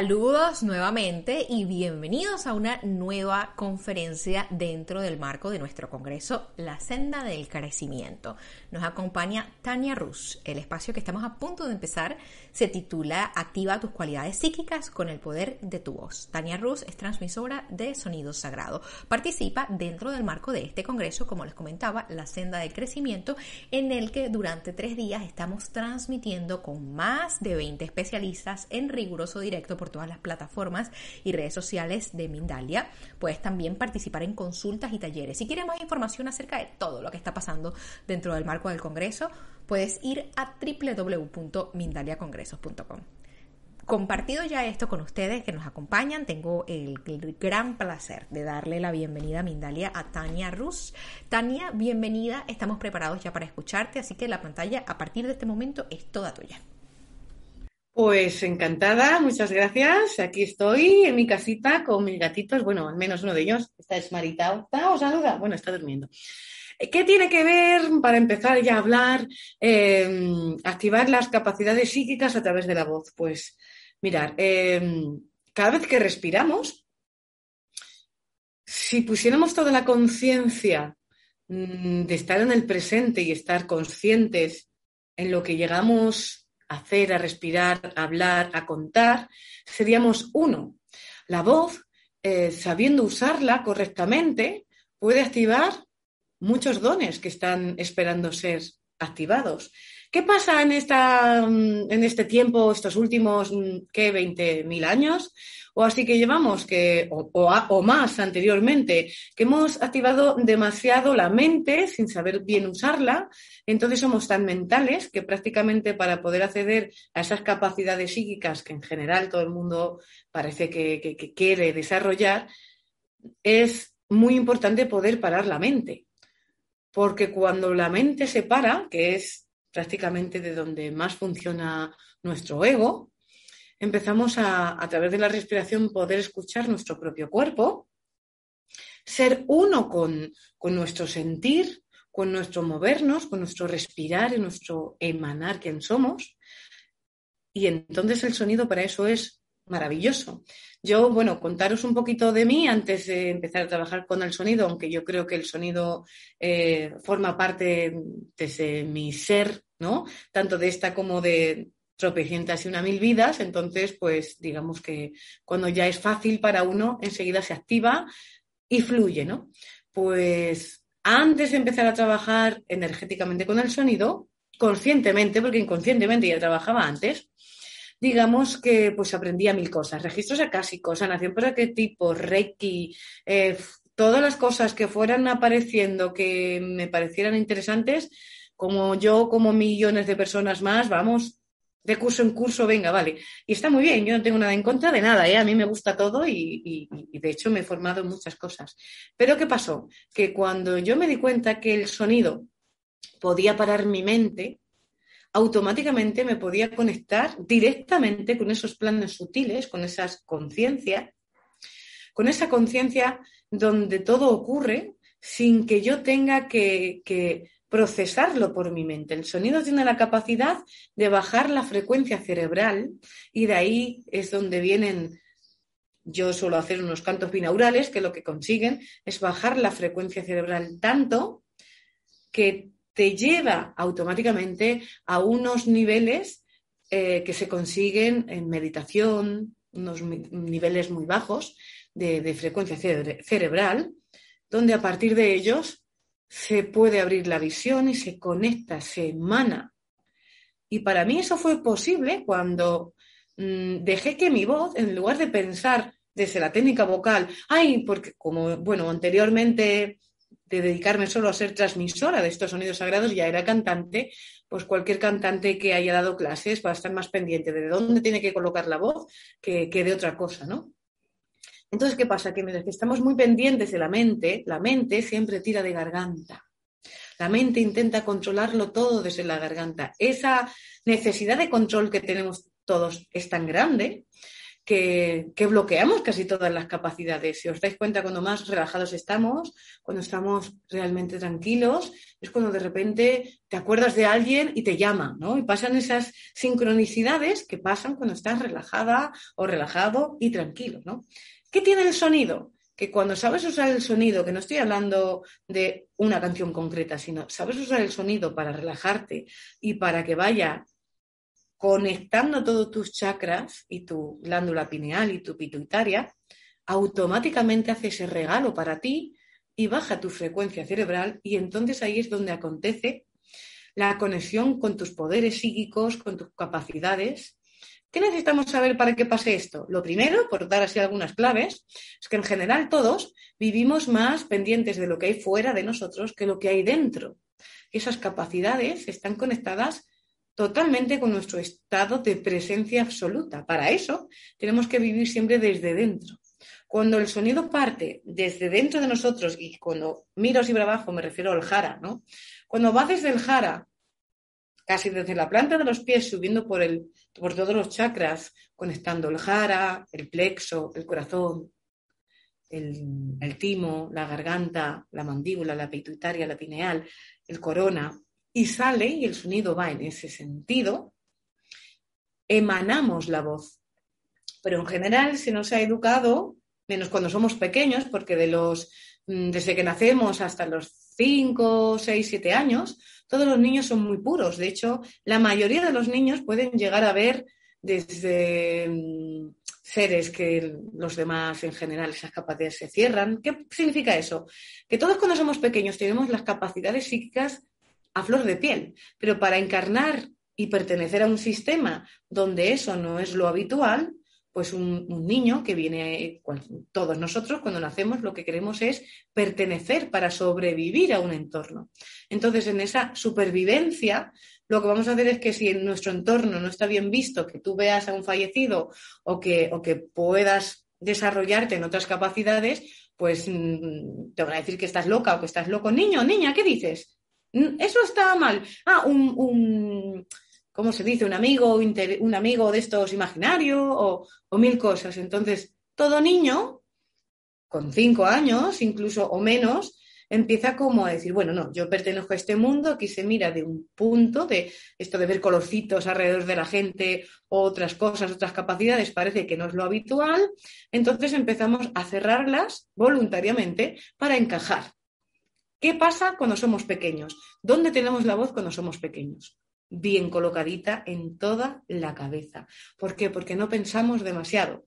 Saludos nuevamente y bienvenidos a una nueva conferencia dentro del marco de nuestro congreso La Senda del Crecimiento. Nos acompaña Tania Rus. El espacio que estamos a punto de empezar se titula Activa tus cualidades psíquicas con el poder de tu voz. Tania Rus es transmisora de sonido sagrado. Participa dentro del marco de este congreso, como les comentaba, La Senda del Crecimiento, en el que durante tres días estamos transmitiendo con más de 20 especialistas en riguroso directo por todas las plataformas y redes sociales de Mindalia. Puedes también participar en consultas y talleres. Si quieres más información acerca de todo lo que está pasando dentro del marco del Congreso, puedes ir a www.mindaliacongresos.com compartido ya esto con ustedes que nos acompañan, tengo el, gran placer de darle la bienvenida a Mindalia a Tania Rus. Tania, bienvenida, estamos preparados ya para escucharte, así que la pantalla a partir de este momento es toda tuya. Pues encantada, muchas gracias. Aquí estoy en mi casita con mis gatitos, bueno, al menos uno de ellos. Esta es Marita. ¿Os saluda? Bueno, está durmiendo. ¿Qué tiene que ver, para empezar ya a hablar, em, activar las capacidades psíquicas a través de la voz? Pues mirar, em, cada vez que respiramos, si pusiéramos toda la conciencia mm, de estar en el presente y estar conscientes en lo que llegamos hacer, a respirar, hablar, a contar, seríamos uno. La voz, eh, sabiendo usarla correctamente, puede activar muchos dones que están esperando ser activados. ¿Qué pasa en, esta, mm, en este tiempo, estos últimos, mm, ¿qué? 20.000 años? o así que llevamos, que, o, más anteriormente, que hemos activado demasiado la mente sin saber bien usarla, entonces somos tan mentales que prácticamente para poder acceder a esas capacidades psíquicas que en general todo el mundo parece que quiere desarrollar, es muy importante poder parar la mente. Porque cuando la mente se para, que es prácticamente de donde más funciona nuestro ego, empezamos a, a través de la respiración, poder escuchar nuestro propio cuerpo, ser uno con, con nuestro sentir, con nuestro movernos, con nuestro respirar y nuestro emanar quién somos. Y entonces el sonido para eso es maravilloso. Yo, bueno, contaros un poquito de mí antes de empezar a trabajar con el sonido, aunque yo creo que el sonido eh, forma parte de mi ser, ¿no? Tanto de esta como de, tropecientas y una mil vidas, entonces pues digamos que cuando ya es fácil para uno, enseguida se activa y fluye, ¿no? Pues antes de empezar a trabajar energéticamente con el sonido, conscientemente, porque inconscientemente ya trabajaba antes, digamos que pues aprendía mil cosas, registros acásicos, sanación por arquetipo, reiki, eh, todas las cosas que fueran apareciendo que me parecieran interesantes, como yo, como millones de personas más, vamos, de curso en curso, venga, vale. Y está muy bien, yo no tengo nada en contra de nada, ¿eh? a mí me gusta todo y, de hecho me he formado en muchas cosas. Pero ¿qué pasó? Que cuando yo me di cuenta que el sonido podía parar mi mente, automáticamente me podía conectar directamente con esos planes sutiles, con esas conciencias, con esa conciencia donde todo ocurre sin que yo tenga que, que procesarlo por mi mente. El sonido tiene la capacidad de bajar la frecuencia cerebral y de ahí es donde vienen, yo suelo hacer unos cantos binaurales que lo que consiguen es bajar la frecuencia cerebral tanto que te lleva automáticamente a unos niveles eh, que se consiguen en meditación, unos niveles muy bajos de, frecuencia cerebral, donde a partir de ellos se puede abrir la visión y se conecta, se emana. Y para mí eso fue posible cuando mm, dejé que mi voz, en lugar de pensar desde la técnica vocal, ay, porque como, bueno, anteriormente de dedicarme solo a ser transmisora de estos sonidos sagrados, ya era cantante, pues cualquier cantante que haya dado clases va a estar más pendiente de dónde tiene que colocar la voz que, que de otra cosa, ¿no? Entonces, ¿qué pasa? Que mientras que estamos muy pendientes de la mente, la mente siempre tira de garganta. La mente intenta controlarlo todo desde la garganta. Esa necesidad de control que tenemos todos es tan grande que, bloqueamos casi todas las capacidades. Si os dais cuenta, cuando más relajados estamos, cuando estamos realmente tranquilos, es cuando de repente te acuerdas de alguien y te llama, ¿no? Y pasan esas sincronicidades que pasan cuando estás relajada o relajado y tranquilo, ¿no? ¿Qué tiene el sonido? que cuando sabes usar el sonido, que no estoy hablando de una canción concreta, sino sabes usar el sonido para relajarte y para que vaya conectando todos tus chakras y tu glándula pineal y tu pituitaria, automáticamente hace ese regalo para ti y baja tu frecuencia cerebral y entonces ahí es donde acontece la conexión con tus poderes psíquicos, con tus capacidades ¿Qué necesitamos saber para que pase esto? Lo primero, por dar así algunas claves, es que en general todos vivimos más pendientes de lo que hay fuera de nosotros que lo que hay dentro. Esas capacidades están conectadas totalmente con nuestro estado de presencia absoluta. Para eso tenemos que vivir siempre desde dentro. Cuando el sonido parte desde dentro de nosotros, y cuando miro para abajo me refiero al jara, ¿no? Cuando va desde el jara casi desde la planta de los pies, subiendo por, el, por todos los chakras, conectando el jara, el plexo, el corazón, el, timo, la garganta, la mandíbula, la pituitaria, la pineal, el corona, y sale y el sonido va en ese sentido, emanamos la voz. Pero en general se nos ha educado, menos cuando somos pequeños, porque de los, mm, desde que nacemos hasta los 5, 6, 7 años, todos los niños son muy puros. De hecho, la mayoría de los niños pueden llegar a ver desde mm, seres que los demás en general esas capacidades se cierran. ¿Qué significa eso? Que todos cuando somos pequeños tenemos las capacidades psíquicas a flor de piel, pero para encarnar y pertenecer a un sistema donde eso no es lo habitual, pues un, niño que viene, todos nosotros cuando nacemos lo que queremos es pertenecer para sobrevivir a un entorno. Entonces, en esa supervivencia, lo que vamos a hacer es que si en nuestro entorno no está bien visto que tú veas a un fallecido o que, o que puedas desarrollarte en otras capacidades, pues mm, te van a decir que estás loca o que estás loco. Niño, niña, ¿qué dices? Mm, eso está mal. Ah, un ¿cómo se dice? Un amigo, un amigo de estos imaginarios o, mil cosas. Entonces, todo niño, con cinco años incluso o menos, empieza como a decir, bueno, no, yo pertenezco a este mundo, aquí se mira de un punto, de esto de ver colorcitos alrededor de la gente, otras cosas, otras capacidades, parece que no es lo habitual, entonces empezamos a cerrarlas voluntariamente para encajar. ¿Qué pasa cuando somos pequeños? ¿Dónde tenemos la voz cuando somos pequeños? bien colocadita en toda la cabeza. ¿Por qué? Porque no pensamos demasiado.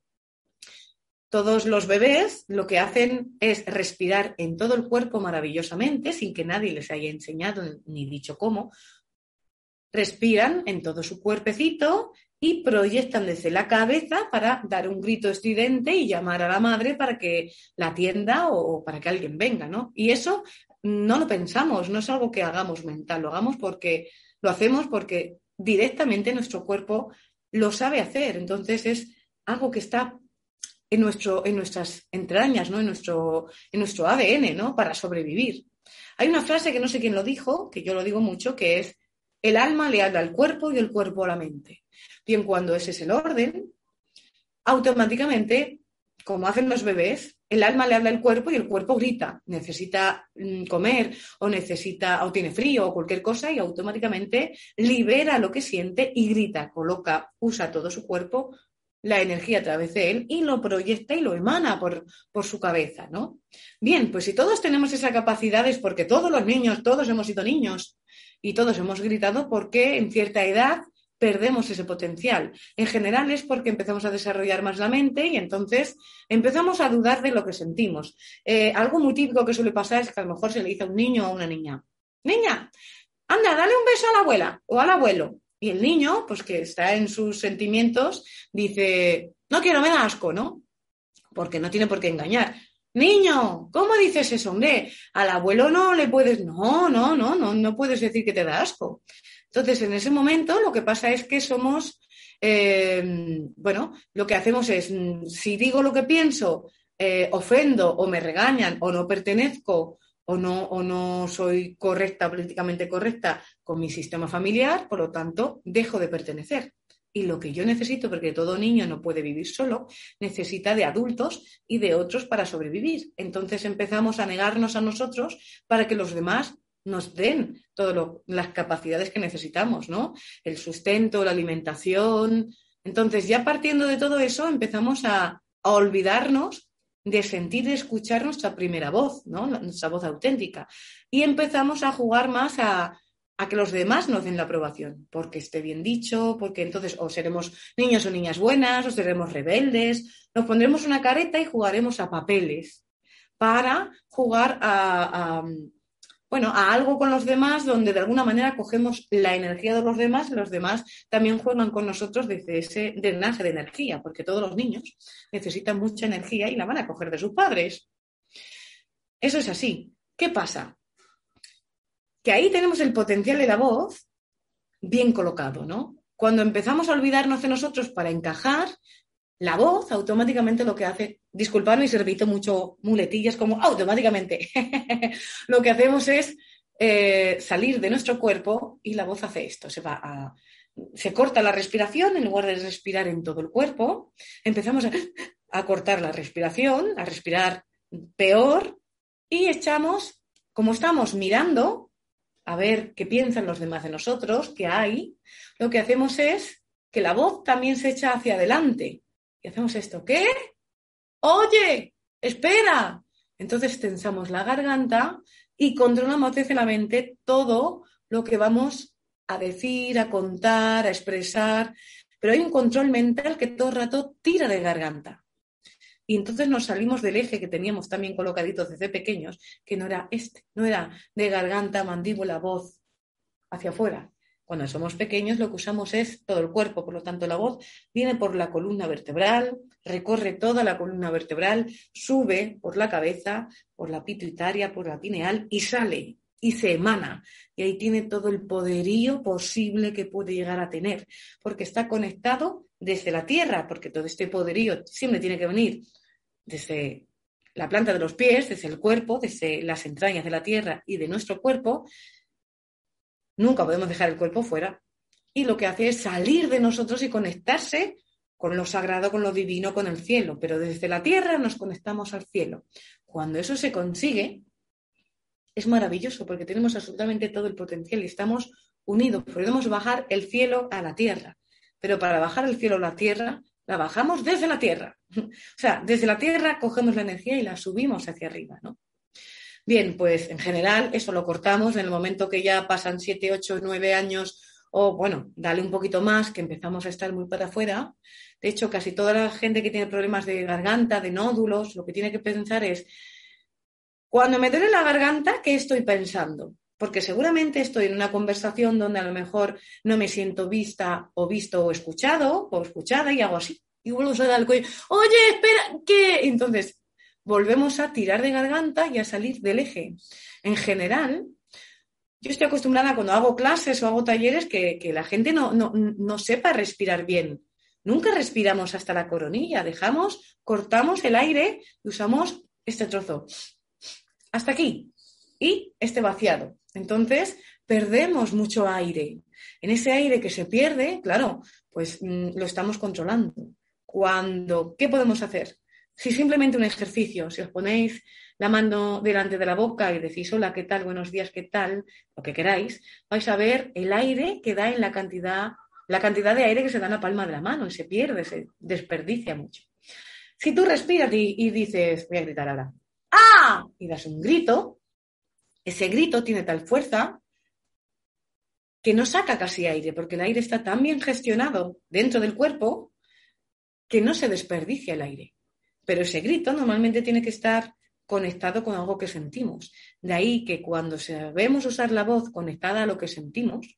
Todos los bebés lo que hacen es respirar en todo el cuerpo maravillosamente, sin que nadie les haya enseñado ni dicho cómo. Respiran en todo su cuerpecito y proyectan desde la cabeza para dar un grito estridente y llamar a la madre para que la atienda o para que alguien venga, ¿no? Y eso no lo pensamos, no es algo que hagamos mental, lo hagamos porque lo hacemos porque directamente nuestro cuerpo lo sabe hacer. Entonces es algo que está en, nuestro, en nuestras entrañas, ¿no? en, nuestro, en nuestro ADN, ¿no? para sobrevivir. Hay una frase que no sé quién lo dijo, que yo lo digo mucho, que es, el alma le habla al cuerpo y el cuerpo a la mente. Bien, cuando ese es el orden, automáticamente, como hacen los bebés, el alma le habla al cuerpo y el cuerpo grita, necesita mm, comer o necesita o tiene frío o cualquier cosa y automáticamente libera lo que siente y grita, coloca, usa todo su cuerpo, la energía a través de él y lo proyecta y lo emana por, por su cabeza, ¿no? Bien, pues si todos tenemos esa capacidad es porque todos los niños, todos hemos sido niños y todos hemos gritado porque en cierta edad perdemos ese potencial. En general es porque empezamos a desarrollar más la mente y entonces empezamos a dudar de lo que sentimos. Eh, algo muy típico que suele pasar es que a lo mejor se le dice a un niño o a una niña, niña, anda, dale un beso a la abuela o al abuelo. Y el niño, pues que está en sus sentimientos, dice, no quiero, me da asco, ¿no? Porque no tiene por qué engañar. Niño, ¿cómo dices eso, hombre? Al abuelo no le puedes, no, no, no, no, no puedes decir que te da asco. Entonces, en ese momento lo que pasa es que somos, eh, bueno, lo que hacemos es, mm, si digo lo que pienso, eh, ofendo o me regañan o no pertenezco o no, o no soy correcta, políticamente correcta con mi sistema familiar, por lo tanto, dejo de pertenecer. y lo que yo necesito, porque todo niño no puede vivir solo, necesita de adultos y de otros para sobrevivir. Entonces empezamos a negarnos a nosotros para que los demás nos den todas las capacidades que necesitamos, ¿no? El sustento, la alimentación. Entonces, ya partiendo de todo eso, empezamos a, a olvidarnos de sentir y escuchar nuestra primera voz, ¿no? nuestra voz auténtica. Y empezamos a jugar más a, a que los demás nos den la aprobación, porque esté bien dicho, porque entonces o seremos niños o niñas buenas, o seremos rebeldes, nos pondremos una careta y jugaremos a papeles para jugar a, bueno, a algo con los demás donde de alguna manera cogemos la energía de los demás y los demás también juegan con nosotros desde ese drenaje de energía, porque todos los niños necesitan mucha energía y la van a coger de sus padres. Eso es así. ¿Qué pasa? Que ahí tenemos el potencial de la voz bien colocado, ¿no? Cuando empezamos a olvidarnos de nosotros para encajar, la voz automáticamente lo que hace, disculpadme si repito mucho muletillas como automáticamente, lo que hacemos es eh, salir de nuestro cuerpo y la voz hace esto, se va a, se corta la respiración en lugar de respirar en todo el cuerpo, empezamos a, a cortar la respiración, a respirar peor y echamos, como estamos mirando a ver qué piensan los demás de nosotros, qué hay, lo que hacemos es que la voz también se echa hacia adelante y hacemos esto. ¿Qué? Oye, espera. Entonces tensamos la garganta y controlamos desde la mente todo lo que vamos a decir, a contar, a expresar. Pero hay un control mental que todo el rato tira de garganta. Y entonces nos salimos del eje que teníamos también colocaditos desde pequeños, que no era este, no era de garganta, mandíbula, voz hacia afuera, cuando somos pequeños lo que usamos es todo el cuerpo, por lo tanto la voz viene por la columna vertebral, recorre toda la columna vertebral, sube por la cabeza, por la pituitaria, por la pineal y sale y se emana. Y ahí tiene todo el poderío posible que puede llegar a tener, porque está conectado desde la tierra, porque todo este poderío siempre tiene que venir desde la planta de los pies, desde el cuerpo, desde las entrañas de la tierra y de nuestro cuerpo, Nunca podemos dejar el cuerpo fuera. Y lo que hace es salir de nosotros y conectarse con lo sagrado, con lo divino, con el cielo. Pero desde la tierra nos conectamos al cielo. Cuando eso se consigue, es maravilloso porque tenemos absolutamente todo el potencial y estamos unidos. Podemos bajar el cielo a la tierra. Pero para bajar el cielo a la tierra, la bajamos desde la tierra. O sea, desde la tierra cogemos la energía y la subimos hacia arriba, ¿no? Bien, pues en general eso lo cortamos en el momento que ya pasan siete, ocho, nueve años o bueno, dale un poquito más, que empezamos a estar muy para afuera. De hecho, casi toda la gente que tiene problemas de garganta, de nódulos, lo que tiene que pensar es, cuando me duele la garganta, ¿qué estoy pensando? Porque seguramente estoy en una conversación donde a lo mejor no me siento vista o visto o escuchado o escuchada y hago así. Y vuelvo a dar el cuello, oye, espera, ¿qué? Entonces, volvemos a tirar de garganta y a salir del eje. En general, yo estoy acostumbrada cuando hago clases o hago talleres que, la gente no, no, sepa respirar bien. Nunca respiramos hasta la coronilla, dejamos, cortamos el aire y usamos este trozo. Hasta aquí. Y este vaciado. Entonces, perdemos mucho aire. En ese aire que se pierde, claro, pues mm, lo estamos controlando. Cuando, ¿qué podemos hacer? Si simplemente un ejercicio, si os ponéis la mano delante de la boca y decís hola, ¿qué tal? Buenos días, ¿qué tal? Lo que queráis, vais a ver el aire que da en la cantidad, la cantidad de aire que se da en la palma de la mano y se pierde, se desperdicia mucho. Si tú respiras y, dices, voy a gritar ahora, ¡ah! y das un grito, ese grito tiene tal fuerza que no saca casi aire, porque el aire está tan bien gestionado dentro del cuerpo que no se desperdicia el aire. Pero ese grito normalmente tiene que estar conectado con algo que sentimos. De ahí que cuando sabemos usar la voz conectada a lo que sentimos,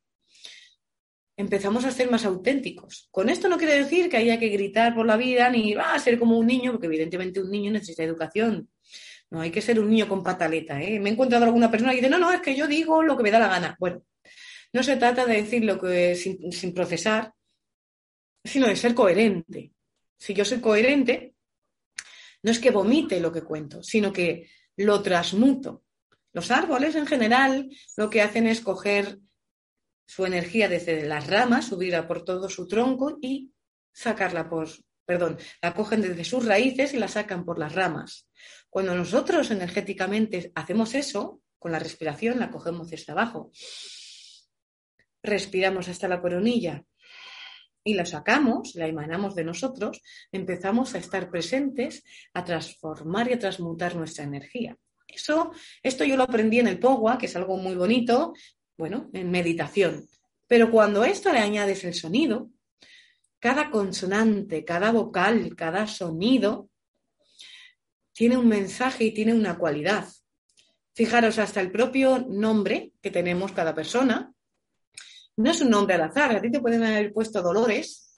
empezamos a ser más auténticos. Con esto no quiere decir que haya que gritar por la vida ni va a ser como un niño, porque evidentemente un niño necesita educación. No hay que ser un niño con pataleta. ¿eh? Me he encontrado alguna persona que dice, no, no, es que yo digo lo que me da la gana. Bueno, no se trata de decir lo que sin, sin procesar, sino de ser coherente. Si yo soy coherente, no es que vomite lo que cuento, sino que lo transmuto. Los árboles en general lo que hacen es coger su energía desde las ramas, subirla por todo su tronco y sacarla por, perdón, la cogen desde sus raíces y la sacan por las ramas. Cuando nosotros energéticamente hacemos eso, con la respiración la cogemos desde abajo, respiramos hasta la coronilla y la sacamos, la emanamos de nosotros, empezamos a estar presentes, a transformar y a transmutar nuestra energía. Eso, esto yo lo aprendí en el Pogua, que es algo muy bonito, bueno, en meditación. Pero cuando esto le añades el sonido, cada consonante, cada vocal, cada sonido tiene un mensaje y tiene una cualidad. Fijaros, hasta el propio nombre que tenemos cada persona no es un nombre al azar. A ti te pueden haber puesto Dolores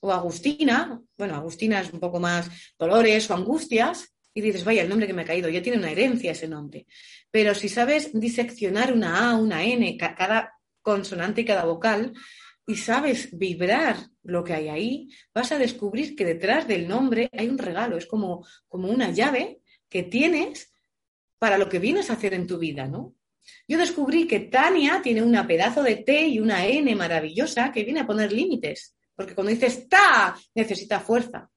o Agustina. Bueno, Agustina es un poco más Dolores o Angustias. Y dices, vaya, el nombre que me ha caído, ya tiene una herencia ese nombre. Pero si sabes diseccionar una A, una N, cada consonante y cada vocal, y sabes vibrar lo que hay ahí, vas a descubrir que detrás del nombre hay un regalo, es como, como una llave que tienes para lo que vienes a hacer en tu vida, ¿no? Yo descubrí que Tania tiene una pedazo de T y una N maravillosa que viene a poner límites, porque cuando dices ta, necesita fuerza.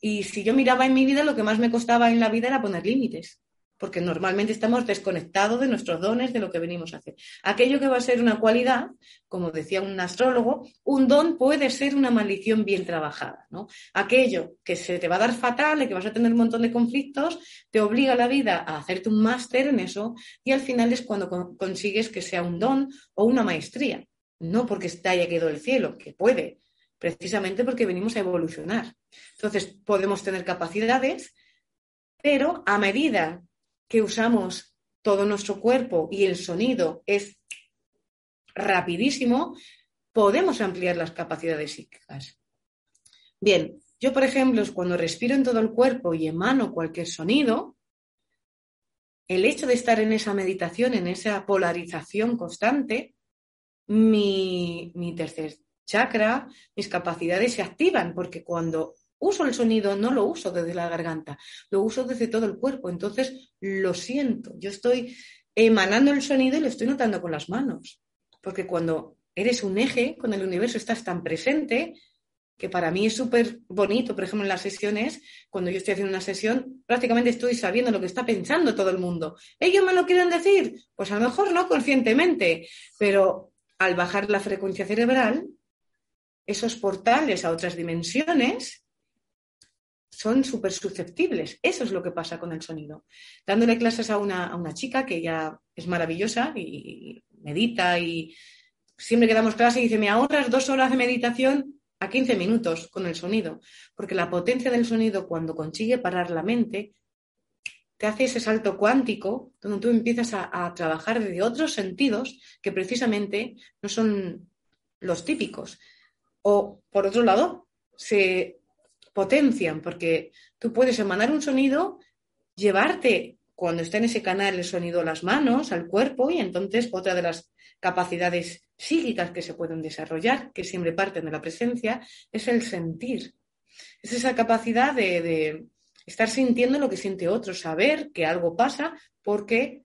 Y si yo miraba en mi vida, lo que más me costaba en la vida era poner límites porque normalmente estamos desconectados de nuestros dones, de lo que venimos a hacer. Aquello que va a ser una cualidad, como decía un astrólogo, un don puede ser una maldición bien trabajada. ¿no? Aquello que se te va a dar fatal y que vas a tener un montón de conflictos, te obliga la vida a hacerte un máster en eso y al final es cuando consigues que sea un don o una maestría. No porque te haya quedado el cielo, que puede, precisamente porque venimos a evolucionar. Entonces, podemos tener capacidades, pero a medida que usamos todo nuestro cuerpo y el sonido es rapidísimo, podemos ampliar las capacidades psíquicas. Bien, yo, por ejemplo, cuando respiro en todo el cuerpo y emano cualquier sonido, el hecho de estar en esa meditación, en esa polarización constante, mi, mi tercer chakra, mis capacidades se activan, porque cuando uso el sonido, no lo uso desde la garganta, lo uso desde todo el cuerpo. Entonces lo siento. Yo estoy emanando el sonido y lo estoy notando con las manos. Porque cuando eres un eje con el universo, estás tan presente que para mí es súper bonito, por ejemplo, en las sesiones, cuando yo estoy haciendo una sesión, prácticamente estoy sabiendo lo que está pensando todo el mundo. ¿Ellos me lo quieren decir? Pues a lo mejor no conscientemente, pero al bajar la frecuencia cerebral, esos portales a otras dimensiones son súper susceptibles. Eso es lo que pasa con el sonido. Dándole clases a una, a una chica que ya es maravillosa y medita y siempre que damos clase dice, me ahorras dos horas de meditación a 15 minutos con el sonido, porque la potencia del sonido cuando consigue parar la mente te hace ese salto cuántico donde tú empiezas a, a trabajar desde otros sentidos que precisamente no son los típicos. O, por otro lado, se potencian, porque tú puedes emanar un sonido, llevarte cuando está en ese canal el sonido a las manos, al cuerpo, y entonces otra de las capacidades psíquicas que se pueden desarrollar, que siempre parten de la presencia, es el sentir. Es esa capacidad de, estar sintiendo lo que siente otro, saber que algo pasa porque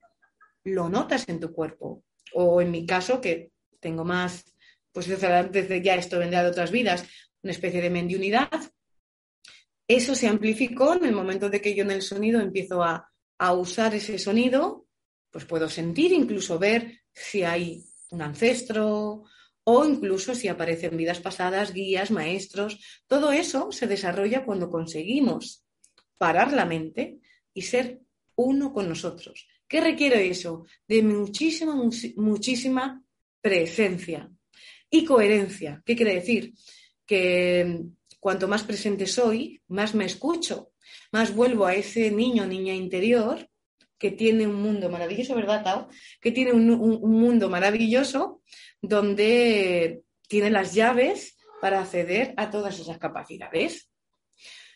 lo notas en tu cuerpo. O en mi caso, que tengo más, pues desde ya esto vendrá de otras vidas, una especie de mendiunidad, eso se amplificó en el momento de que yo en el sonido empiezo a, usar ese sonido, pues puedo sentir, incluso ver si hay un ancestro o incluso si aparecen vidas pasadas, guías, maestros. Todo eso se desarrolla cuando conseguimos parar la mente y ser uno con nosotros. ¿Qué requiere eso? De muchísima, muchísima presencia y coherencia. ¿Qué quiere decir? Que cuanto más presente soy, más me escucho, más vuelvo a ese niño o niña interior que tiene un mundo maravilloso, ¿verdad, Tao? Que tiene un, mundo maravilloso donde tiene las llaves para acceder a todas esas capacidades.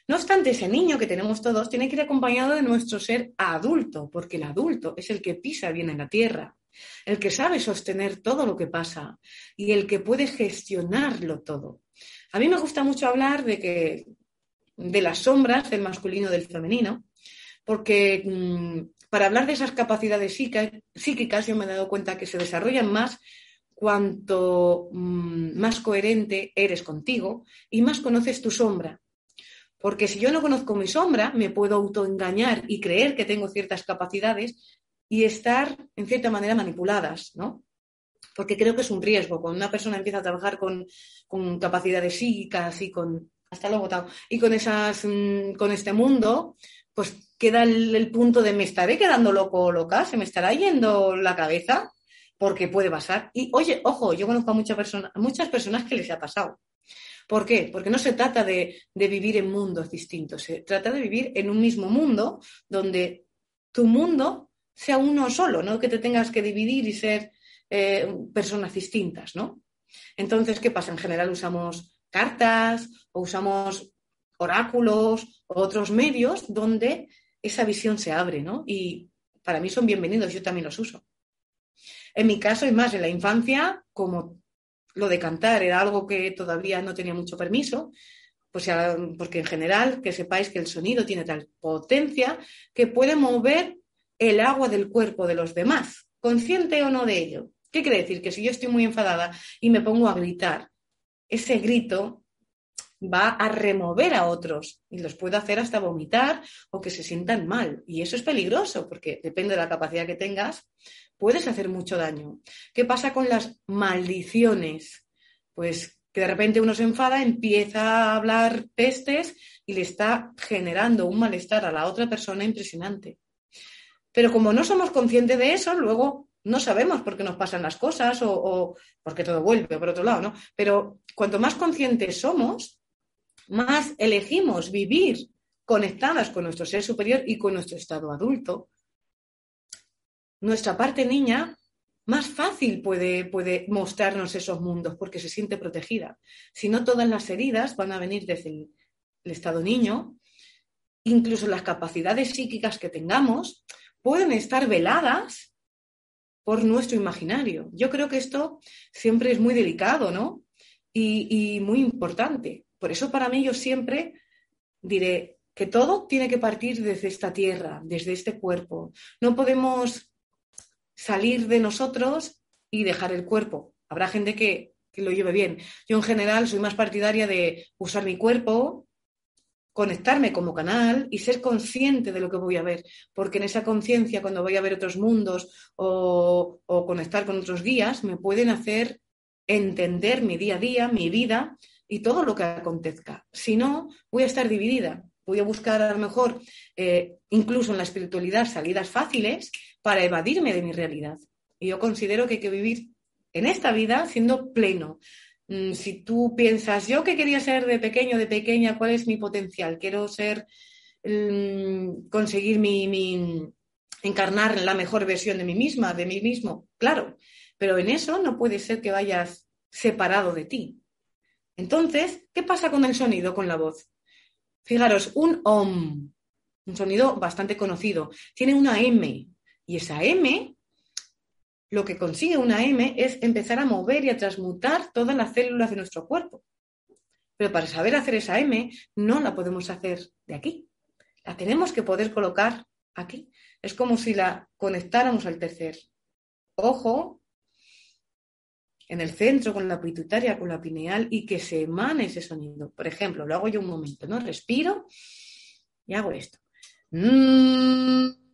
No obstante, ese niño que tenemos todos tiene que ir acompañado de nuestro ser adulto, porque el adulto es el que pisa bien en la tierra, el que sabe sostener todo lo que pasa y el que puede gestionarlo todo. A mí me gusta mucho hablar de que de las sombras del masculino del femenino, porque mm, para hablar de esas capacidades psíquicas yo me he dado cuenta que se desarrollan más cuanto mm, más coherente eres contigo y más conoces tu sombra. Porque si yo no conozco mi sombra, me puedo autoengañar y creer que tengo ciertas capacidades y estar, en cierta manera, manipuladas, ¿no? Porque creo que es un riesgo. Cuando una persona empieza a trabajar con, capacidades psíquicas y con. Hasta luego, Y con, esas, mm, con este mundo, pues queda el, punto de me estaré quedando loco o loca, se me estará yendo la cabeza, porque puede pasar. Y oye, ojo, yo conozco a muchas personas, muchas personas que les ha pasado. ¿Por qué? Porque no se trata de, vivir en mundos distintos, se trata de vivir en un mismo mundo donde tu mundo sea uno solo, no que te tengas que dividir y ser eh, personas distintas, ¿no? Entonces, ¿qué pasa? En general usamos cartas o usamos oráculos o otros medios donde esa visión se abre, ¿no? Y para mí son bienvenidos, yo también los uso. En mi caso, y más en la infancia, como lo de cantar era algo que todavía no tenía mucho permiso, pues porque en general que sepáis que el sonido tiene tal potencia que puede mover el agua del cuerpo de los demás, consciente o no de ello. ¿Qué quiere decir? Que si yo estoy muy enfadada y me pongo a gritar, ese grito va a remover a otros y los puede hacer hasta vomitar o que se sientan mal. Y eso es peligroso porque depende de la capacidad que tengas, puedes hacer mucho daño. ¿Qué pasa con las maldiciones? Pues que de repente uno se enfada, empieza a hablar pestes y le está generando un malestar a la otra persona impresionante. Pero como no somos conscientes de eso, luego no sabemos por qué nos pasan las cosas o, o porque todo vuelve por otro lado, ¿no? Pero cuanto más conscientes somos, más elegimos vivir conectadas con nuestro ser superior y con nuestro estado adulto, nuestra parte niña más fácil puede, puede, mostrarnos esos mundos porque se siente protegida. Si no, todas las heridas van a venir desde el, el estado niño, incluso las capacidades psíquicas que tengamos pueden estar veladas por nuestro imaginario. Yo creo que esto siempre es muy delicado, ¿no? Y, muy importante. Por eso para mí yo siempre diré que todo tiene que partir desde esta tierra, desde este cuerpo. No podemos salir de nosotros y dejar el cuerpo. Habrá gente que lo lleve bien. Yo en general soy más partidaria de usar mi cuerpo, conectarme como canal y ser consciente de lo que voy a ver, porque en esa conciencia, cuando voy a ver otros mundos o, conectar con otros guías, me pueden hacer entender mi día a día, mi vida y todo lo que acontezca. Si no, voy a estar dividida. Voy a buscar a lo mejor, eh, incluso en la espiritualidad, salidas fáciles para evadirme de mi realidad. Y yo considero que hay que vivir en esta vida siendo pleno. Mm, si tú piensas, yo qué quería ser de pequeño, de pequeña, ¿cuál es mi potencial? Quiero ser, mm, conseguir mi, mi, encarnar la mejor versión de mí misma, de mí mismo, claro, pero en eso no puede ser que vayas separado de ti. Entonces, ¿qué pasa con el sonido, con la voz? Fijaros, un OM, un sonido bastante conocido, tiene una M y esa M, lo que consigue una M es empezar a mover y a transmutar todas las células de nuestro cuerpo. Pero para saber hacer esa M, no la podemos hacer de aquí. La tenemos que poder colocar aquí. Es como si la conectáramos al tercer ojo en el centro con la pituitaria, con la pineal y que se emane ese sonido. Por ejemplo, lo hago yo un momento, ¿no? Respiro y hago esto. Mm.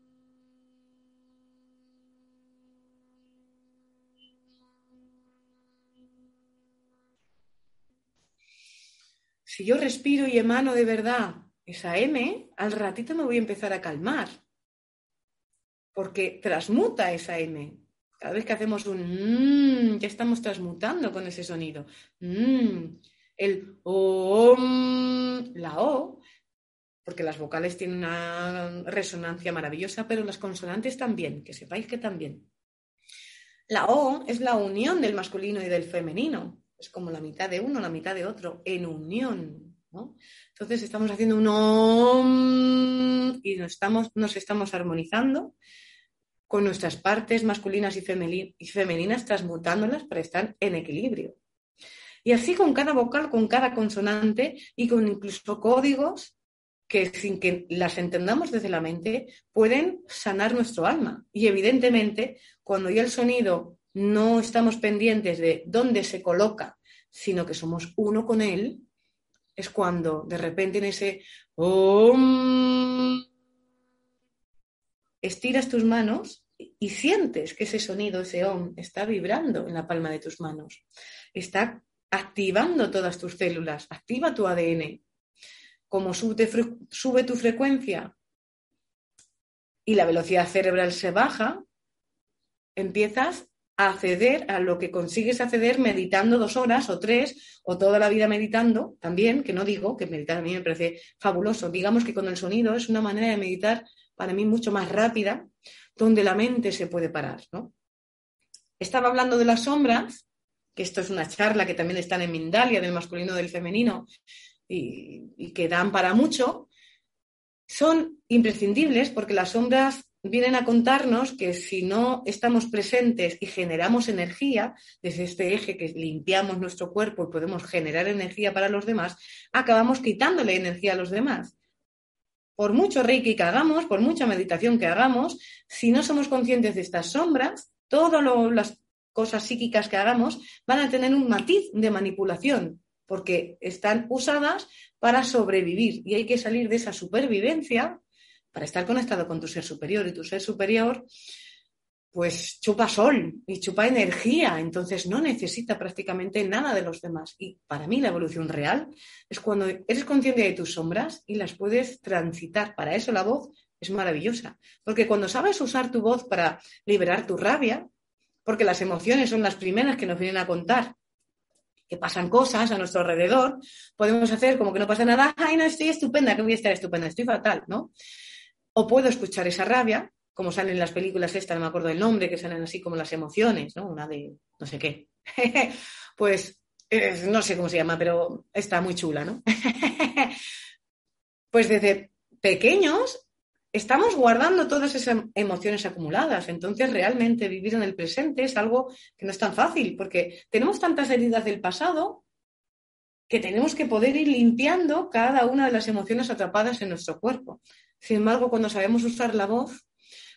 Si yo respiro y emano de verdad esa M, al ratito me voy a empezar a calmar, porque transmuta esa M, cada vez que hacemos un mmm, ya estamos transmutando con ese sonido. Mm, el om, la O, porque las vocales tienen una resonancia maravillosa, pero las consonantes también, que sepáis que también. La O es la unión del masculino y del femenino. Es como la mitad de uno, la mitad de otro, en unión. Entonces estamos haciendo un om y nos estamos, nos estamos armonizando con nuestras partes masculinas y, femeninas, transmutándolas para estar en equilibrio. Y así con cada vocal, con cada consonante y con incluso códigos que sin que las entendamos desde la mente pueden sanar nuestro alma. Y evidentemente, cuando ya el sonido no estamos pendientes de dónde se coloca, sino que somos uno con él, es cuando de repente en ese estiras tus manos y sientes que ese sonido, ese om, está vibrando en la palma de tus manos. Está activando todas tus células, activa tu ADN. Como sube, sube tu frecuencia y la velocidad cerebral se baja, empiezas acceder a lo que consigues acceder meditando dos horas o tres o toda la vida meditando también, que no digo que meditar a mí me parece fabuloso, digamos que con el sonido es una manera de meditar para mí mucho más rápida, donde la mente se puede parar. ¿no? Estaba hablando de las sombras, que esto es una charla que también está en Mindalia, del masculino y del femenino, y que dan para mucho, son imprescindibles porque las sombras vienen a contarnos que si no estamos presentes y generamos energía desde este eje que limpiamos nuestro cuerpo y podemos generar energía para los demás, acabamos quitándole energía a los demás. Por mucho reiki que hagamos, por mucha meditación que hagamos, si no somos conscientes de estas sombras, todas las cosas psíquicas que hagamos van a tener un matiz de manipulación, porque están usadas para sobrevivir y hay que salir de esa supervivencia para estar conectado con tu ser superior. Y tu ser superior, pues chupa sol y chupa energía, entonces no necesita prácticamente nada de los demás. Y para mí la evolución real es cuando eres consciente de tus sombras y las puedes transitar. Para eso la voz es maravillosa, porque cuando sabes usar tu voz para liberar tu rabia, porque las emociones son las primeras que nos vienen a contar que pasan cosas a nuestro alrededor, podemos hacer como que no pasa nada, ay, no, estoy estupenda, que voy a estar estupenda, estoy fatal, ¿no? O puedo escuchar esa rabia, como salen en las películas estas, no me acuerdo el nombre, que salen así como las emociones, ¿no? Una de no sé qué. pues no sé cómo se llama, pero está muy chula, ¿no? pues desde pequeños estamos guardando todas esas emociones acumuladas. Entonces, realmente vivir en el presente es algo que no es tan fácil, porque tenemos tantas heridas del pasado que tenemos que poder ir limpiando cada una de las emociones atrapadas en nuestro cuerpo. Sin embargo, cuando sabemos usar la voz,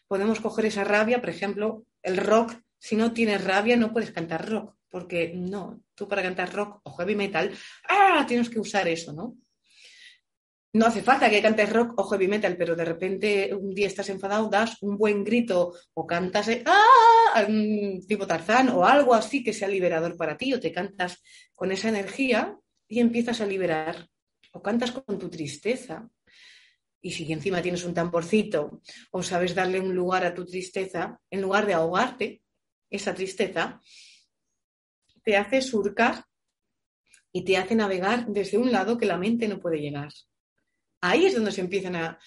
podemos coger esa rabia, por ejemplo, el rock. Si no tienes rabia, no puedes cantar rock, porque no, tú para cantar rock o heavy metal, ¡ah! tienes que usar eso, ¿no? No hace falta que cantes rock o heavy metal, pero de repente un día estás enfadado, das un buen grito o cantas ¡ah! tipo Tarzán o algo así que sea liberador para ti, o te cantas con esa energía y empiezas a liberar, o cantas con tu tristeza, y si encima tienes un tamborcito o sabes darle un lugar a tu tristeza, en lugar de ahogarte esa tristeza, te hace surcar y te hace navegar desde un lado que la mente no puede llegar. Ahí es donde se empiezan a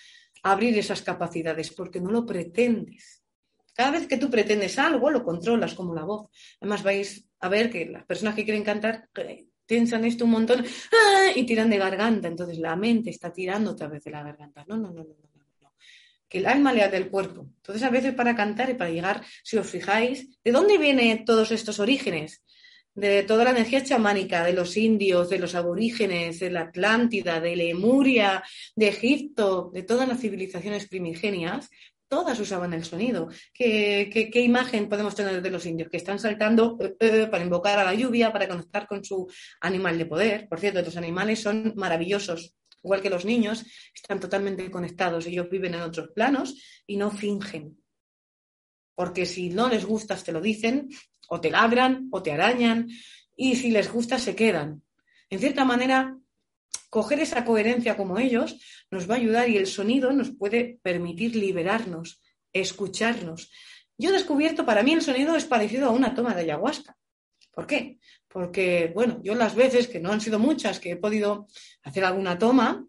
abrir esas capacidades, porque no lo pretendes. Cada vez que tú pretendes algo, lo controlas como la voz. Además, vais a ver que las personas que quieren cantar tensan esto un montón ¡ah! y tiran de garganta. Entonces la mente está tirando otra vez de la garganta. No, no, no, no, no, no. Que el alma lea del cuerpo. Entonces a veces para cantar y para llegar, si os fijáis, ¿de dónde vienen todos estos orígenes? De toda la energía chamánica, de los indios, de los aborígenes, de la Atlántida, de Lemuria, de Egipto, de todas las civilizaciones primigenias, todas usaban el sonido. ¿Qué, imagen podemos tener de los indios? Que están saltando eh, eh, para invocar a la lluvia, para conectar con su animal de poder. Por cierto, estos animales son maravillosos. Igual que los niños, están totalmente conectados. Ellos viven en otros planos y no fingen. Porque si no les gustas, te lo dicen, o te ladran, o te arañan, y si les gusta, se quedan. En cierta manera, coger esa coherencia como ellos nos va a ayudar y el sonido nos puede permitir liberarnos, escucharnos. Yo he descubierto, para mí el sonido es parecido a una toma de ayahuasca. ¿Por qué? Porque, bueno, yo las veces, que no han sido muchas, que he podido hacer alguna toma,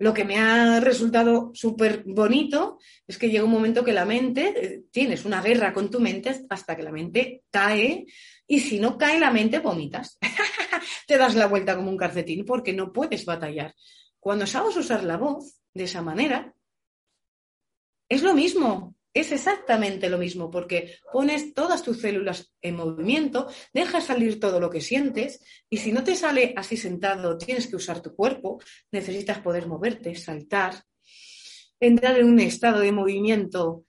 lo que me ha resultado súper bonito es que llega un momento que la mente, eh, tienes una guerra con tu mente hasta que la mente cae y si no cae la mente, vomitas. Te das la vuelta como un calcetín porque no puedes batallar. Cuando sabes usar la voz de esa manera, es lo mismo, es exactamente lo mismo, porque pones todas tus células en movimiento, dejas salir todo lo que sientes y si no te sale así sentado, tienes que usar tu cuerpo, necesitas poder moverte, saltar, entrar en un estado de movimiento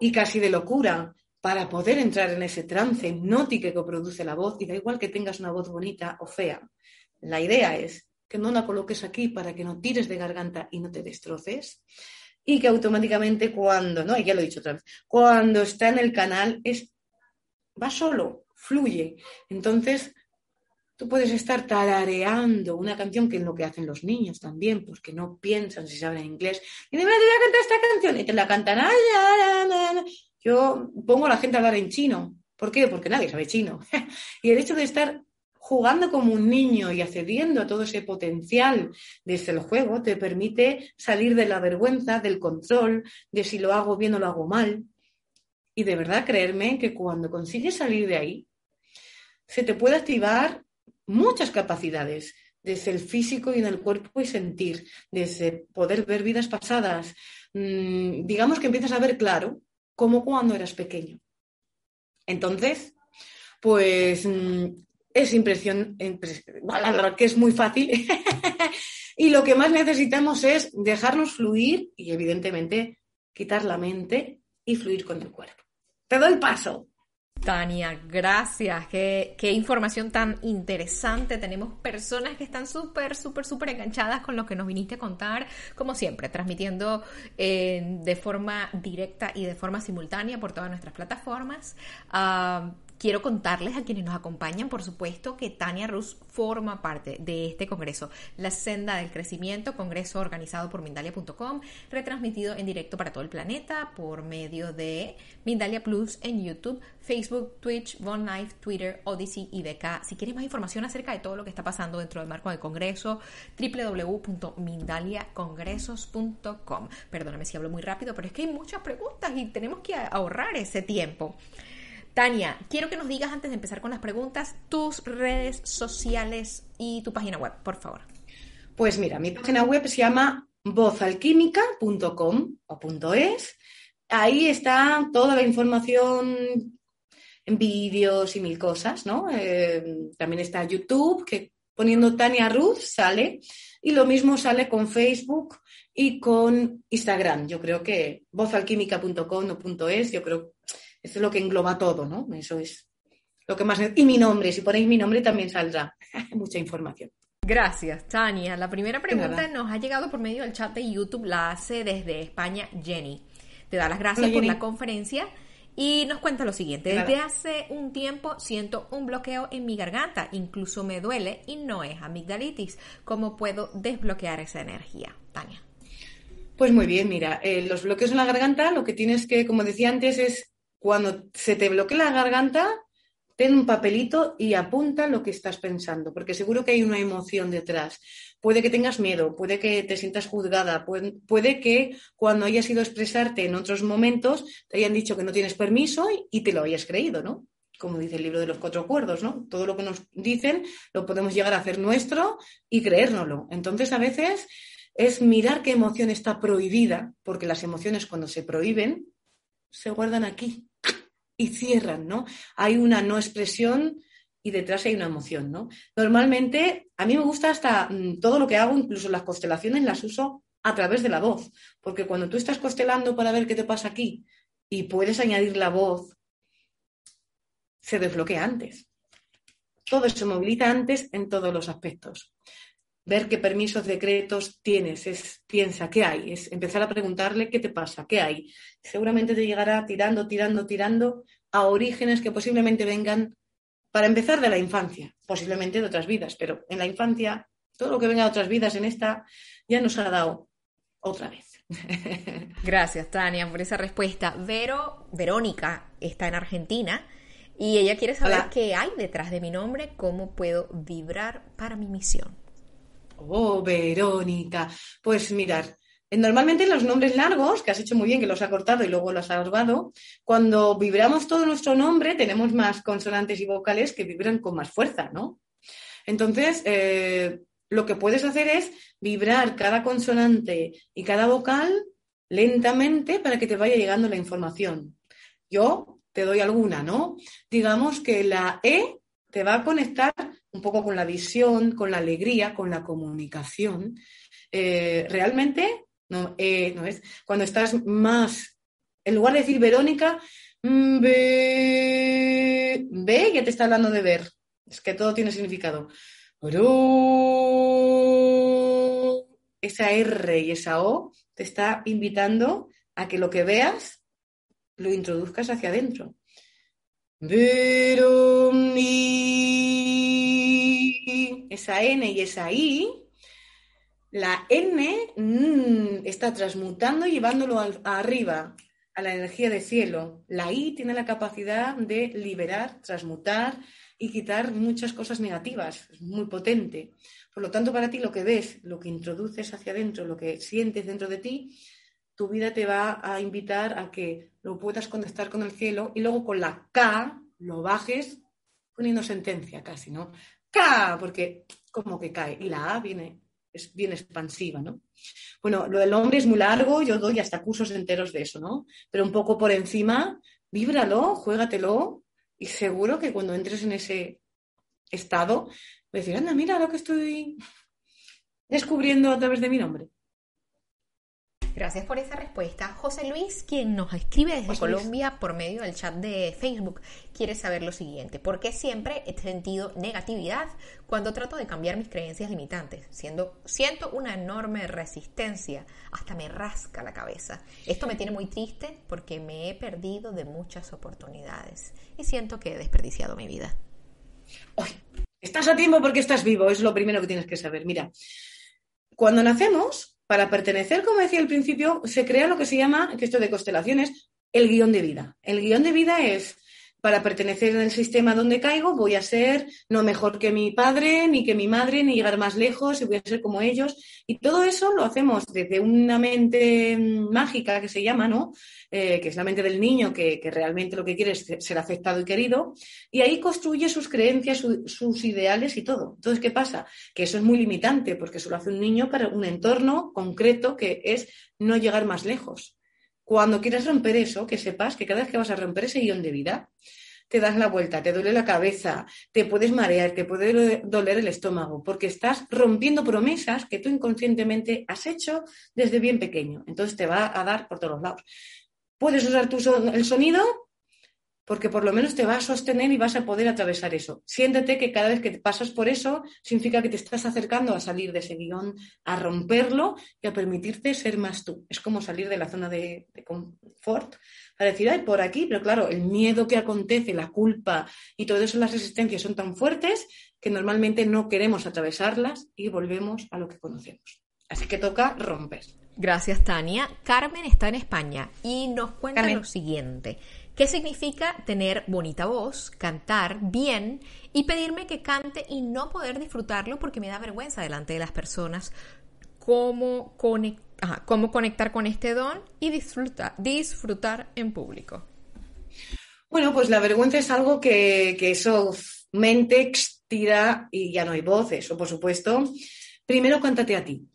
y casi de locura para poder entrar en ese trance hipnótico que produce la voz, y da igual que tengas una voz bonita o fea, la idea es que no la coloques aquí para que no tires de garganta y no te destroces, y que automáticamente cuando, no, ya lo he dicho otra vez, cuando está en el canal es, va solo, fluye. Entonces, tú puedes estar tarareando una canción que es lo que hacen los niños también, porque no piensan si saben inglés. Y de te voy a cantar esta canción y te la cantan. Yo pongo a la gente a hablar en chino. ¿Por qué? Porque nadie sabe chino. y el hecho de estar jugando como un niño y accediendo a todo ese potencial desde el juego te permite salir de la vergüenza, del control, de si lo hago bien o lo hago mal. Y de verdad creerme que cuando consigues salir de ahí, se te puede activar muchas capacidades, desde el físico y en el cuerpo y sentir, desde poder ver vidas pasadas. Mm, digamos que empiezas a ver claro como cuando eras pequeño. Entonces, pues mm, es impresión, que es muy fácil. y lo que más necesitamos es dejarnos fluir y, evidentemente, quitar la mente y fluir con el cuerpo. Te doy paso. Tania, gracias. Qué, qué, información tan interesante. Tenemos personas que están súper, súper, súper enganchadas con lo que nos viniste a contar, como siempre, transmitiendo eh, de forma directa y de forma simultánea por todas nuestras plataformas. Ah, Quiero contarles a quienes nos acompañan, por supuesto, que Tania Rus forma parte de este congreso, La Senda del Crecimiento, congreso organizado por Mindalia.com, retransmitido en directo para todo el planeta por medio de Mindalia Plus en YouTube, Facebook, Twitch, Von Life, Twitter, Odyssey y BK. Si quieres más información acerca de todo lo que está pasando dentro del marco del congreso, www.mindaliacongresos.com. Perdóname si hablo muy rápido, pero es que hay muchas preguntas y tenemos que ahorrar ese tiempo. Tania, quiero que nos digas antes de empezar con las preguntas tus redes sociales y tu página web, por favor. Pues mira, mi página web se llama vozalquímica.com o .es. Ahí está toda la información en vídeos y mil cosas, ¿no? Eh, también está YouTube, que poniendo Tania Ruth sale, y lo mismo sale con Facebook y con Instagram. Yo creo que vozalquímica.com o .es, yo creo eso es lo que engloba todo, ¿no? Eso es lo que más... Y mi nombre, si ponéis mi nombre también saldrá mucha información. Gracias, Tania. La primera pregunta nos ha llegado por medio del chat de YouTube, la hace desde España Jenny. Te da las gracias por la conferencia y nos cuenta lo siguiente. Desde hace un tiempo siento un bloqueo en mi garganta, incluso me duele y no es amigdalitis. ¿Cómo puedo desbloquear esa energía, Tania? Pues muy bien, mira, eh, los bloqueos en la garganta lo que tienes que, como decía antes, es cuando se te bloquea la garganta, ten un papelito y apunta lo que estás pensando, porque seguro que hay una emoción detrás. Puede que tengas miedo, puede que te sientas juzgada, puede, que cuando hayas ido a expresarte en otros momentos te hayan dicho que no tienes permiso y, te lo hayas creído, ¿no? Como dice el libro de los cuatro acuerdos, ¿no? Todo lo que nos dicen lo podemos llegar a hacer nuestro y creérnoslo. Entonces, a veces es mirar qué emoción está prohibida, porque las emociones cuando se prohíben se guardan aquí, y cierran, ¿no? Hay una no expresión y detrás hay una emoción, ¿no? Normalmente, a mí me gusta hasta mm, todo lo que hago, incluso las constelaciones las uso a través de la voz, porque cuando tú estás constelando para ver qué te pasa aquí y puedes añadir la voz, se desbloquea antes. Todo se moviliza antes en todos los aspectos. Ver qué permisos, decretos tienes, es piensa, ¿qué hay? Es empezar a preguntarle qué te pasa, qué hay seguramente te llegará tirando, tirando, tirando a orígenes que posiblemente vengan, para empezar, de la infancia, posiblemente de otras vidas, pero en la infancia, todo lo que venga de otras vidas en esta ya nos ha dado otra vez. Gracias, Tania, por esa respuesta. Vero, Verónica está en Argentina y ella quiere saber qué hay detrás de mi nombre, cómo puedo vibrar para mi misión. Oh, Verónica. Pues mirar, Normalmente los nombres largos, que has hecho muy bien, que los ha cortado y luego los ha salvado, cuando vibramos todo nuestro nombre tenemos más consonantes y vocales que vibran con más fuerza, ¿no? Entonces, eh, lo que puedes hacer es vibrar cada consonante y cada vocal lentamente para que te vaya llegando la información. Yo te doy alguna, ¿no? Digamos que la E te va a conectar un poco con la visión, con la alegría, con la comunicación. Eh, realmente no, eh, no es. Cuando estás más, en lugar de decir Verónica, Ve, ve, ya te está hablando de ver. Es que todo tiene significado. Esa R y esa O te está invitando a que lo que veas lo introduzcas hacia adentro. Esa N y esa I, la N mm, está transmutando y llevándolo arriba, a la energía de cielo. La I tiene la capacidad de liberar, transmutar y quitar muchas cosas negativas. Es muy potente. Por lo tanto, para ti lo que ves, lo que introduces hacia adentro, lo que sientes dentro de ti, tu vida te va a invitar a que lo puedas conectar con el cielo y luego con la K lo bajes poniendo sentencia casi, ¿no? K, porque como que cae. Y la A viene, es bien expansiva, ¿no? Bueno, lo del hombre es muy largo, yo doy hasta cursos enteros de eso, ¿no? Pero un poco por encima, víbralo, juégatelo y seguro que cuando entres en ese estado, voy a decir, anda, mira lo que estoy descubriendo a través de mi nombre. Gracias por esa respuesta. José Luis, quien nos escribe desde Colombia por medio del chat de Facebook, quiere saber lo siguiente. ¿Por qué siempre he sentido negatividad cuando trato de cambiar mis creencias limitantes? Siendo, siento una enorme resistencia, hasta me rasca la cabeza. Esto me tiene muy triste porque me he perdido de muchas oportunidades y siento que he desperdiciado mi vida. estás a tiempo porque estás vivo, es lo primero que tienes que saber. Mira, cuando nacemos para pertenecer, como decía al principio, se crea lo que se llama, que esto de constelaciones, el guion de vida. El guion de vida es para pertenecer en el sistema donde caigo, voy a ser no mejor que mi padre, ni que mi madre, ni llegar más lejos, y voy a ser como ellos. Y todo eso lo hacemos desde una mente mágica que se llama, ¿no? Eh, que es la mente del niño, que, realmente lo que quiere es ser aceptado y querido, y ahí construye sus creencias, sus ideales y todo. Entonces, ¿qué pasa? Que eso es muy limitante, porque eso lo hace un niño para un entorno concreto que es no llegar más lejos. Cuando quieras romper eso, que sepas que cada vez que vas a romper ese guion de vida, te das la vuelta, te duele la cabeza, te puedes marear, te puede doler el estómago, porque estás rompiendo promesas que tú inconscientemente has hecho desde bien pequeño. Entonces te va a dar por todos lados. Puedes usar tu el sonido porque por lo menos te va a sostener y vas a poder atravesar eso. Siéntete que cada vez que pasas por eso, significa que te estás acercando a salir de ese guion, a romperlo y a permitirte ser más tú. Es como salir de la zona de, confort para decir, ay, por aquí, pero claro, el miedo que acontece, la culpa y todo eso, las resistencias son tan fuertes que normalmente no queremos atravesarlas y volvemos a lo que conocemos. Así que toca romper. Gracias, Tania. Carmen está en España y nos cuenta lo siguiente. ¿Qué significa tener bonita voz, cantar bien y pedirme que cante y no poder disfrutarlo porque me da vergüenza delante de las personas? ¿Cómo, conectar con este don y disfrutar, en público? Bueno, pues la vergüenza es algo que, eso mente tira y ya no hay voz, eso por supuesto. Primero cántate a ti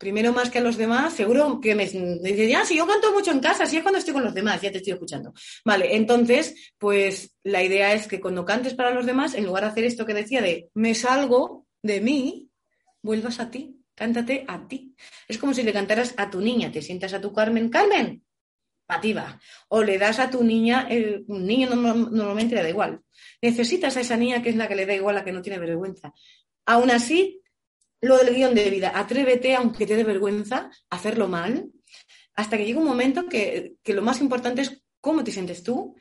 primero más que a los demás, seguro que me dice, ya, si yo canto mucho en casa, si es cuando estoy con los demás, ya te estoy escuchando. Vale, entonces, pues la idea es que cuando cantes para los demás, en lugar de hacer esto que decía de me salgo de mí, vuelvas a ti, cántate a ti. Es como si le cantaras a tu niña, te sientas a tu Carmen, Carmen, pativa. O le das a tu niña, el, un niño normalmente le da igual. Necesitas a esa niña que es la que le da igual, la que no tiene vergüenza. Aún así, lo del guion de vida, atrévete, aunque te dé vergüenza, a hacerlo mal, hasta que llegue un momento que, lo más importante es cómo te sientes tú,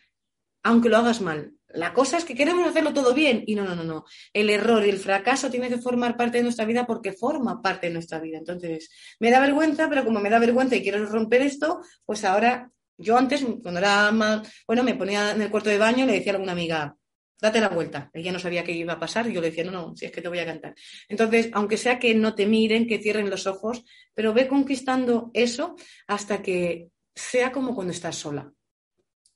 aunque lo hagas mal. La cosa es que queremos hacerlo todo bien y no, no, no, no. El error y el fracaso tiene que formar parte de nuestra vida porque forma parte de nuestra vida. Entonces, me da vergüenza, pero como me da vergüenza y quiero romper esto, pues ahora, yo antes, cuando era más, bueno, me ponía en el cuarto de baño y le decía a alguna amiga, date la vuelta. Ella no sabía qué iba a pasar y yo le decía, no, no, si es que te voy a cantar. Entonces, aunque sea que no te miren, que cierren los ojos, pero ve conquistando eso hasta que sea como cuando estás sola.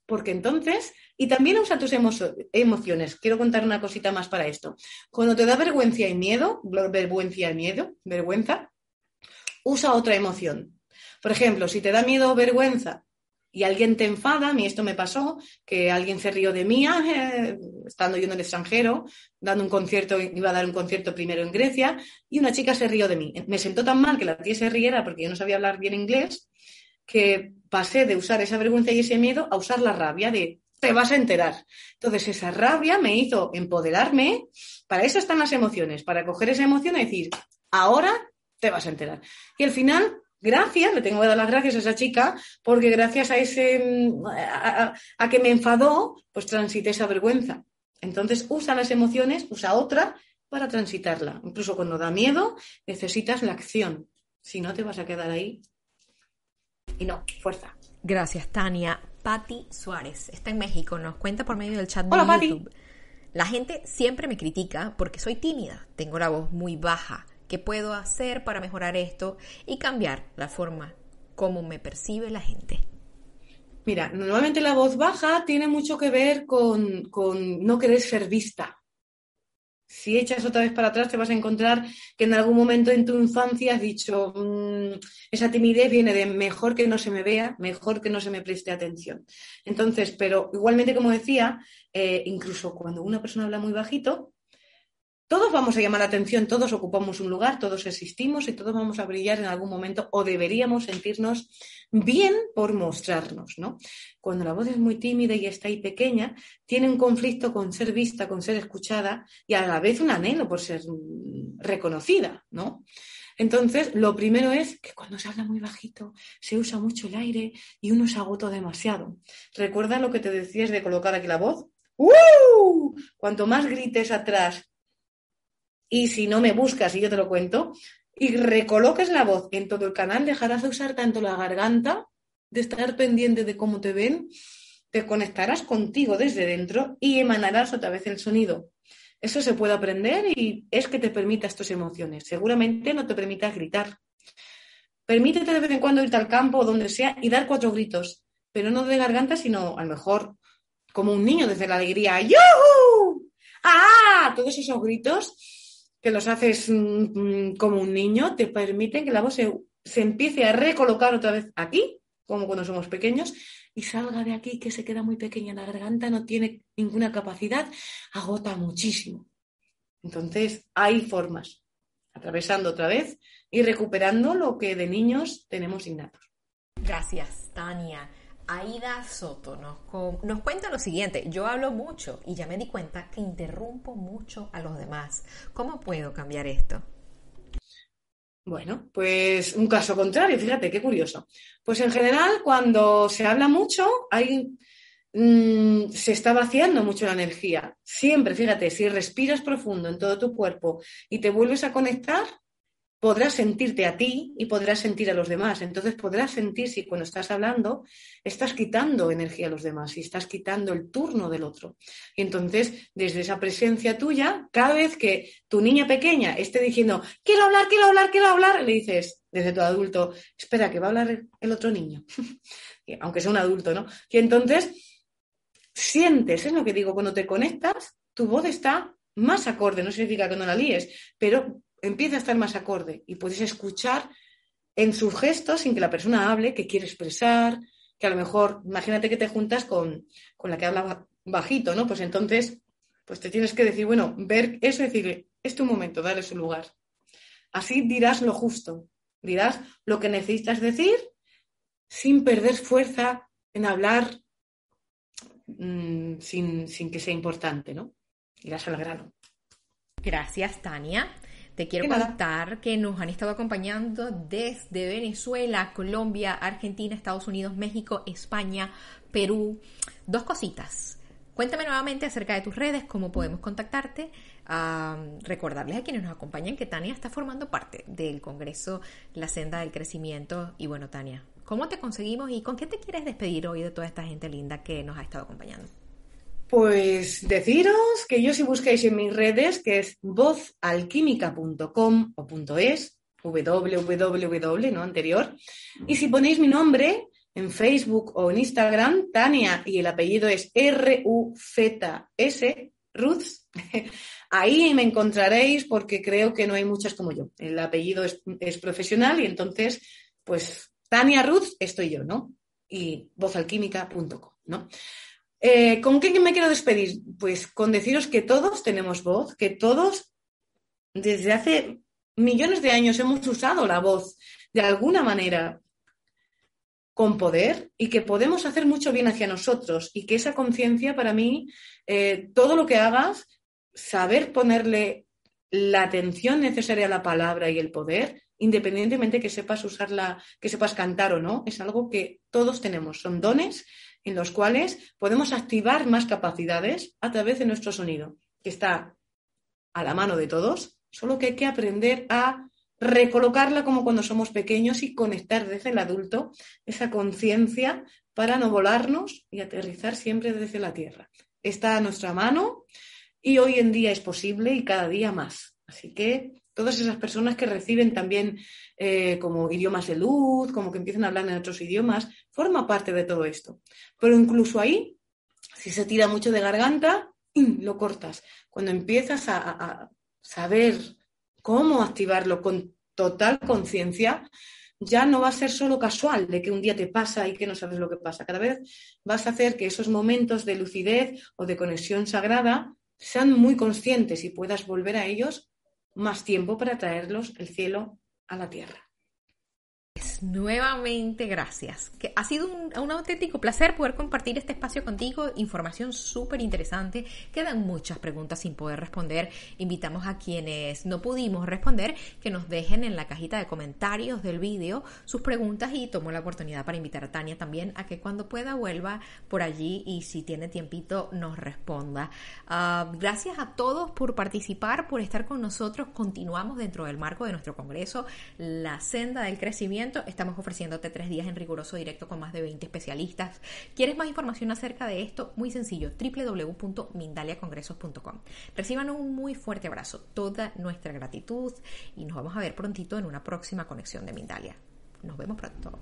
Porque entonces, y también usa tus emociones. Quiero contar una cosita más para esto. Cuando te da vergüenza y miedo, vergüenza y miedo, vergüenza, usa otra emoción. Por ejemplo, si te da miedo o vergüenza y alguien te enfada, a mí esto me pasó, que alguien se rió de mí, eh, estando yo en el extranjero, dando un concierto, iba a dar un concierto primero en Grecia, y una chica se rió de mí. Me sentó tan mal que la tía se riera porque yo no sabía hablar bien inglés, que pasé de usar esa vergüenza y ese miedo a usar la rabia de te vas a enterar. Entonces, esa rabia me hizo empoderarme. Para eso están las emociones, para coger esa emoción y decir, ahora te vas a enterar. Y al final, gracias, le tengo que dar las gracias a esa chica, porque gracias a ese, a, que me enfadó, pues transité esa vergüenza. Entonces, usa las emociones, usa otra para transitarla. Incluso cuando da miedo, necesitas la acción. Si no, te vas a quedar ahí. Y no, fuerza. Gracias, Tania. Patti Suárez está en México, nos cuenta por medio del chat de YouTube. La gente siempre me critica porque soy tímida, tengo la voz muy baja. ¿Qué puedo hacer para mejorar esto y cambiar la forma como me percibe la gente? Mira, normalmente la voz baja tiene mucho que ver con, con no querer ser vista si echas otra vez para atrás, te vas a encontrar que en algún momento en tu infancia has dicho, mm, esa timidez viene de mejor que no se me vea, mejor que no se me preste atención. Entonces, pero igualmente, como decía, eh, incluso cuando una persona habla muy bajito, todos vamos a llamar la atención, todos ocupamos un lugar, todos existimos y todos vamos a brillar en algún momento o deberíamos sentirnos bien por mostrarnos, ¿no? Cuando la voz es muy tímida y está ahí pequeña, tiene un conflicto con ser vista, con ser escuchada y a la vez un anhelo por ser reconocida, ¿no? Entonces, lo primero es que cuando se habla muy bajito, se usa mucho el aire y uno se agota demasiado. ¿Recuerda lo que te decías de colocar aquí la voz? ¡Uh! Cuanto más grites atrás y si no me buscas y yo te lo cuento, y recoloques la voz en todo el canal, dejarás de usar tanto la garganta, de estar pendiente de cómo te ven, te conectarás contigo desde dentro y emanarás otra vez el sonido. Eso se puede aprender y es que te permita estas emociones. Seguramente no te permitas gritar. Permítete de vez en cuando irte al campo o donde sea y dar cuatro gritos, pero no de garganta, sino a lo mejor como un niño desde la alegría. ¡Yuhu! ¡Ah! Todos esos gritos que los haces mm, como un niño, te permiten que la voz se, empiece a recolocar otra vez aquí, como cuando somos pequeños, y salga de aquí, que se queda muy pequeña, la garganta no tiene ninguna capacidad, agota muchísimo. Entonces, hay formas, atravesando otra vez y recuperando lo que de niños tenemos innatos. Gracias, Tania. Aida Soto nos, nos, cuenta lo siguiente, yo hablo mucho y ya me di cuenta que interrumpo mucho a los demás. ¿Cómo puedo cambiar esto? Bueno, pues un caso contrario, fíjate, qué curioso. Pues en general, cuando se habla mucho, hay, mm, se está vaciando mucho la energía. Siempre, fíjate, si respiras profundo en todo tu cuerpo y te vuelves a conectar, podrás sentirte a ti y podrás sentir a los demás. Entonces podrás sentir si cuando estás hablando estás quitando energía a los demás y estás quitando el turno del otro. Y entonces, desde esa presencia tuya, cada vez que tu niña pequeña esté diciendo, quiero hablar, quiero hablar, quiero hablar, le dices desde tu adulto, espera, que va a hablar el otro niño, aunque sea un adulto, ¿no? Y entonces sientes, es lo que digo, cuando te conectas, tu voz está más acorde, no significa que no la líes, pero empieza a estar más acorde y puedes escuchar en sus gestos sin que la persona hable, que quiere expresar, que a lo mejor, imagínate que te juntas con, la que habla bajito, ¿no? Pues entonces, pues te tienes que decir, bueno, ver eso y decirle, es tu momento, darle su lugar. Así dirás lo justo, dirás lo que necesitas decir sin perder fuerza en hablar mm, sin, sin que sea importante, ¿no? Irás al grano. Gracias, Tania. Te quiero contar que nos han estado acompañando desde Venezuela, Colombia, Argentina, Estados Unidos, México, España, Perú. Dos cositas. Cuéntame nuevamente acerca de tus redes, cómo podemos contactarte. recordarles a quienes nos acompañan que Tania está formando parte del Congreso La Senda del Crecimiento. Y bueno, Tania, ¿cómo te conseguimos y con qué te quieres despedir hoy de toda esta gente linda que nos ha estado acompañando? Pues deciros que yo si buscáis en mis redes, que es vozalquímica.com o .es, www, ¿no? Anterior. Y si ponéis mi nombre en Facebook o en Instagram, Tania, y el apellido es R-U-Z-S, Ruths, ahí me encontraréis porque creo que no hay muchas como yo. El apellido es, es profesional y entonces, pues, Tania Ruth estoy yo, ¿no? Y vozalquímica.com, ¿no? Eh, ¿Con qué me quiero despedir? Pues con deciros que todos tenemos voz, que todos desde hace millones de años hemos usado la voz de alguna manera. con poder y que podemos hacer mucho bien hacia nosotros y que esa conciencia para mí, eh, todo lo que hagas, saber ponerle la atención necesaria a la palabra y el poder, independientemente que sepas usarla, que sepas cantar o no, es algo que todos tenemos, son dones en los cuales podemos activar más capacidades a través de nuestro sonido, que está a la mano de todos, solo que hay que aprender a recolocarla como cuando somos pequeños y conectar desde el adulto esa conciencia para no volarnos y aterrizar siempre desde la tierra. Está a nuestra mano y hoy en día es posible y cada día más. Así que todas esas personas que reciben también eh, como idiomas de luz, como que empiezan a hablar en otros idiomas, forma parte de todo esto. Pero incluso ahí, si se tira mucho de garganta, lo cortas. Cuando empiezas a saber cómo activarlo con total conciencia, ya no va a ser solo casual de que un día te pasa y que no sabes lo que pasa. Cada vez vas a hacer que esos momentos de lucidez o de conexión sagrada sean muy conscientes y puedas volver a ellos más tiempo para traerlos el cielo a la tierra nuevamente gracias. Ha sido un, auténtico placer poder compartir este espacio contigo. Información súper interesante. Quedan muchas preguntas sin poder responder. Invitamos a quienes no pudimos responder que nos dejen en la cajita de comentarios del vídeo sus preguntas y tomo la oportunidad para invitar a Tania también a que cuando pueda vuelva por allí y si tiene tiempito nos responda. Ah, gracias a todos por participar, por estar con nosotros. Continuamos dentro del marco de nuestro congreso, La Senda del Crecimiento Estamos ofreciéndote tres días en riguroso directo con más de 20 especialistas. ¿Quieres más información acerca de esto? Muy sencillo, www.mindaliacongresos.com. Reciban un muy fuerte abrazo, toda nuestra gratitud y nos vamos a ver prontito en una próxima conexión de Mindalia. Nos vemos pronto.